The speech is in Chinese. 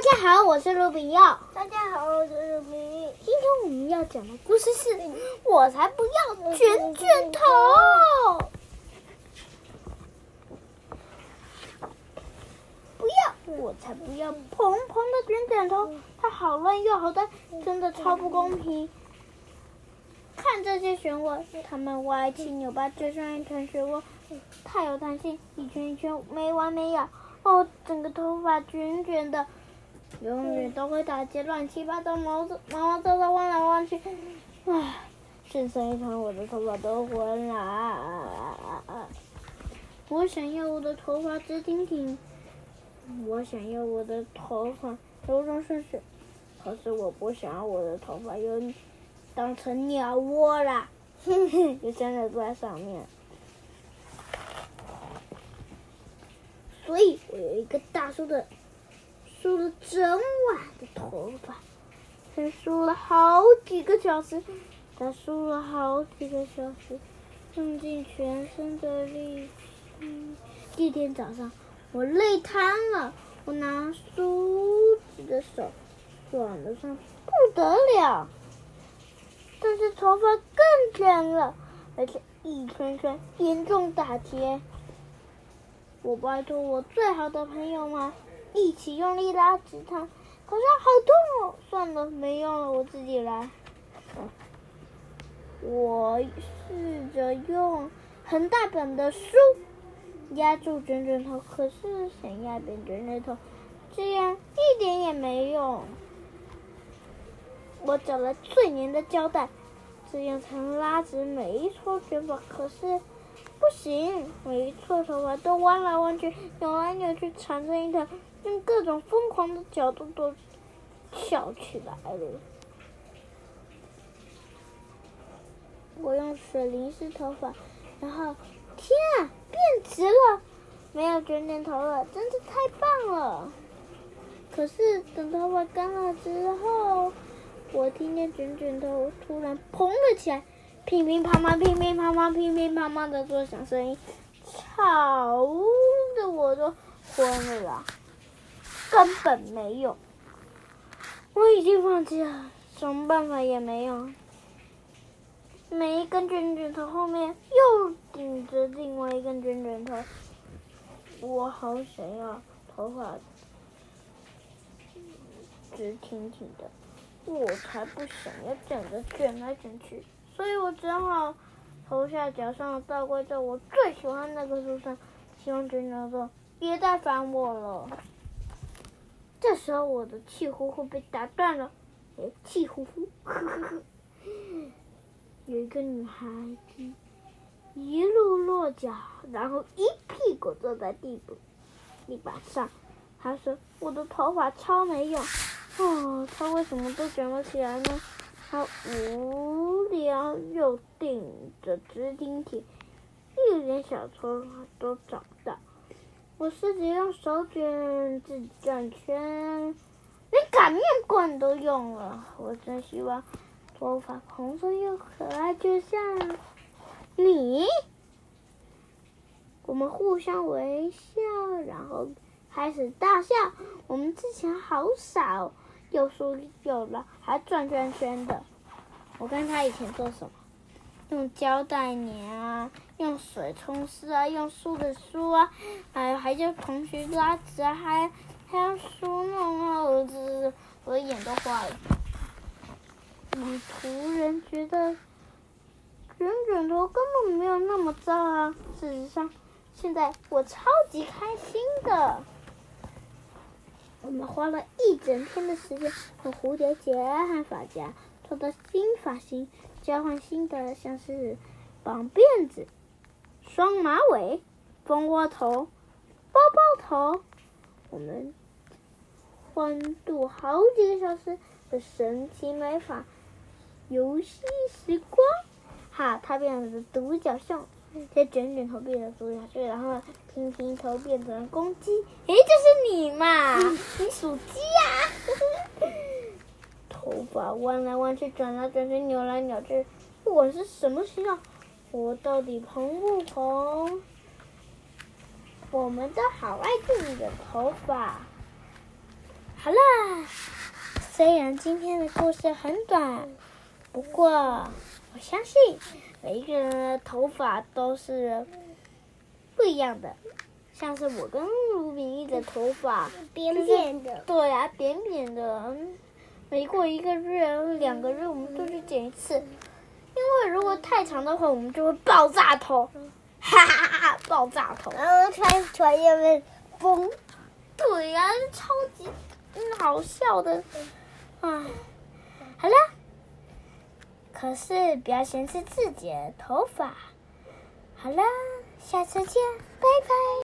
家好，我是卢比耀。大家好，我是卢比。今天我们要讲的故事是：我才不要卷卷头！不要，我才不要蓬蓬的卷卷头，它好乱又好大，真的超不公平。看这些漩涡，它们歪七扭八，就像一团漩涡，太有弹性，一圈一圈没完没了。哦，整个头发卷卷的，永远都会打结，乱七八糟，毛毛毛躁躁，弯来弯去。唉，顺成一团，我的头发都昏了。我想要我的头发直挺挺，我想要我的头发柔柔顺顺，可是我不想要我的头发又。当成鸟窝了，哼哼，就真的坐在上面。所以我有一个大叔的，梳了整晚的头发，才梳了好几个小时，才梳了好几个小时，用尽全身的力气。第一天早上，我累瘫了，我拿梳子的手爽得上不得了。但是头发更卷了，而且一圈圈严重打结。我拜托我最好的朋友们一起用力拉直它，可是好痛哦！算了，没用了，我自己来。我试着用很大本的书压住卷卷头，可是想压扁卷卷头，这样一点也没用。我找了最粘的胶带，这样才能拉直每一撮卷发。可是不行，每一撮头发都弯来弯去、扭来扭去，缠成一团，用各种疯狂的角度都翘起来了。我用水淋湿头发，然后天啊，变直了，没有卷卷头了，真是太棒了。可是等头发干了之后。我听见卷卷头突然蓬了起来，乒乒乓乓，乒乒乓乓，乒乒乓乓的作响声音，吵的我都昏了，根本没用。我已经放弃了，什么办法也没用。每一根卷卷头后面又顶着另外一根卷卷头，我好想要头发直挺挺的。我才不想要这样卷来卷去，所以我只好头下脚上倒挂在我最喜欢那个树上，希望卷卷说别再烦我了。这时候我的气呼呼被打断了，哎，气呼呼，呵呵呵。有一个女孩子一路落脚，然后一屁股坐在地板地板上，她说：“我的头发超没用。”哦，她为什么都卷不起来呢？他无聊又顶着直挺挺，一点小头发都找不到。我试着用手卷，自己转圈，连擀面棍都用了。我真希望头发蓬松又可爱，就像你。我们互相微笑，然后开始大笑。我们之前好傻哦。又梳又拉，还转圈圈的。我看他以前做什么？用胶带粘啊，用水冲湿啊，用梳子梳啊，还还叫同学拉直啊，还还要梳弄啊，我这我的眼都花了。我突然觉得卷卷头根本没有那么糟啊！事实上，现在我超级开心的。我们花了一整天的时间，用蝴蝶结和发夹做的新发型，交换新的，像是绑辫子、双马尾、蜂窝头、包包头。我们欢度好几个小时的神奇美发游戏时光。哈，它变成独角兽。再卷卷头变成独角兽，然后平平头变成公鸡。诶，就是你嘛！你属鸡呀！头发弯来弯去，转来转去，扭来扭去，不管是什么形状，我到底蓬不蓬？我们都好爱自己的头发。好啦，虽然今天的故事很短，不过我相信每一个人的头发都是不一样的。像是我跟卢炳义的头发扁扁的，对啊，扁扁的。每过一个月、两个月，我们都去剪一次，因为如果太长的话，我们就会爆炸头，哈哈哈，爆炸头。然后穿穿因为风，对呀、啊，超级嗯好笑的，啊，好了，可是不要嫌弃自己的头发，好了，下次见，拜拜。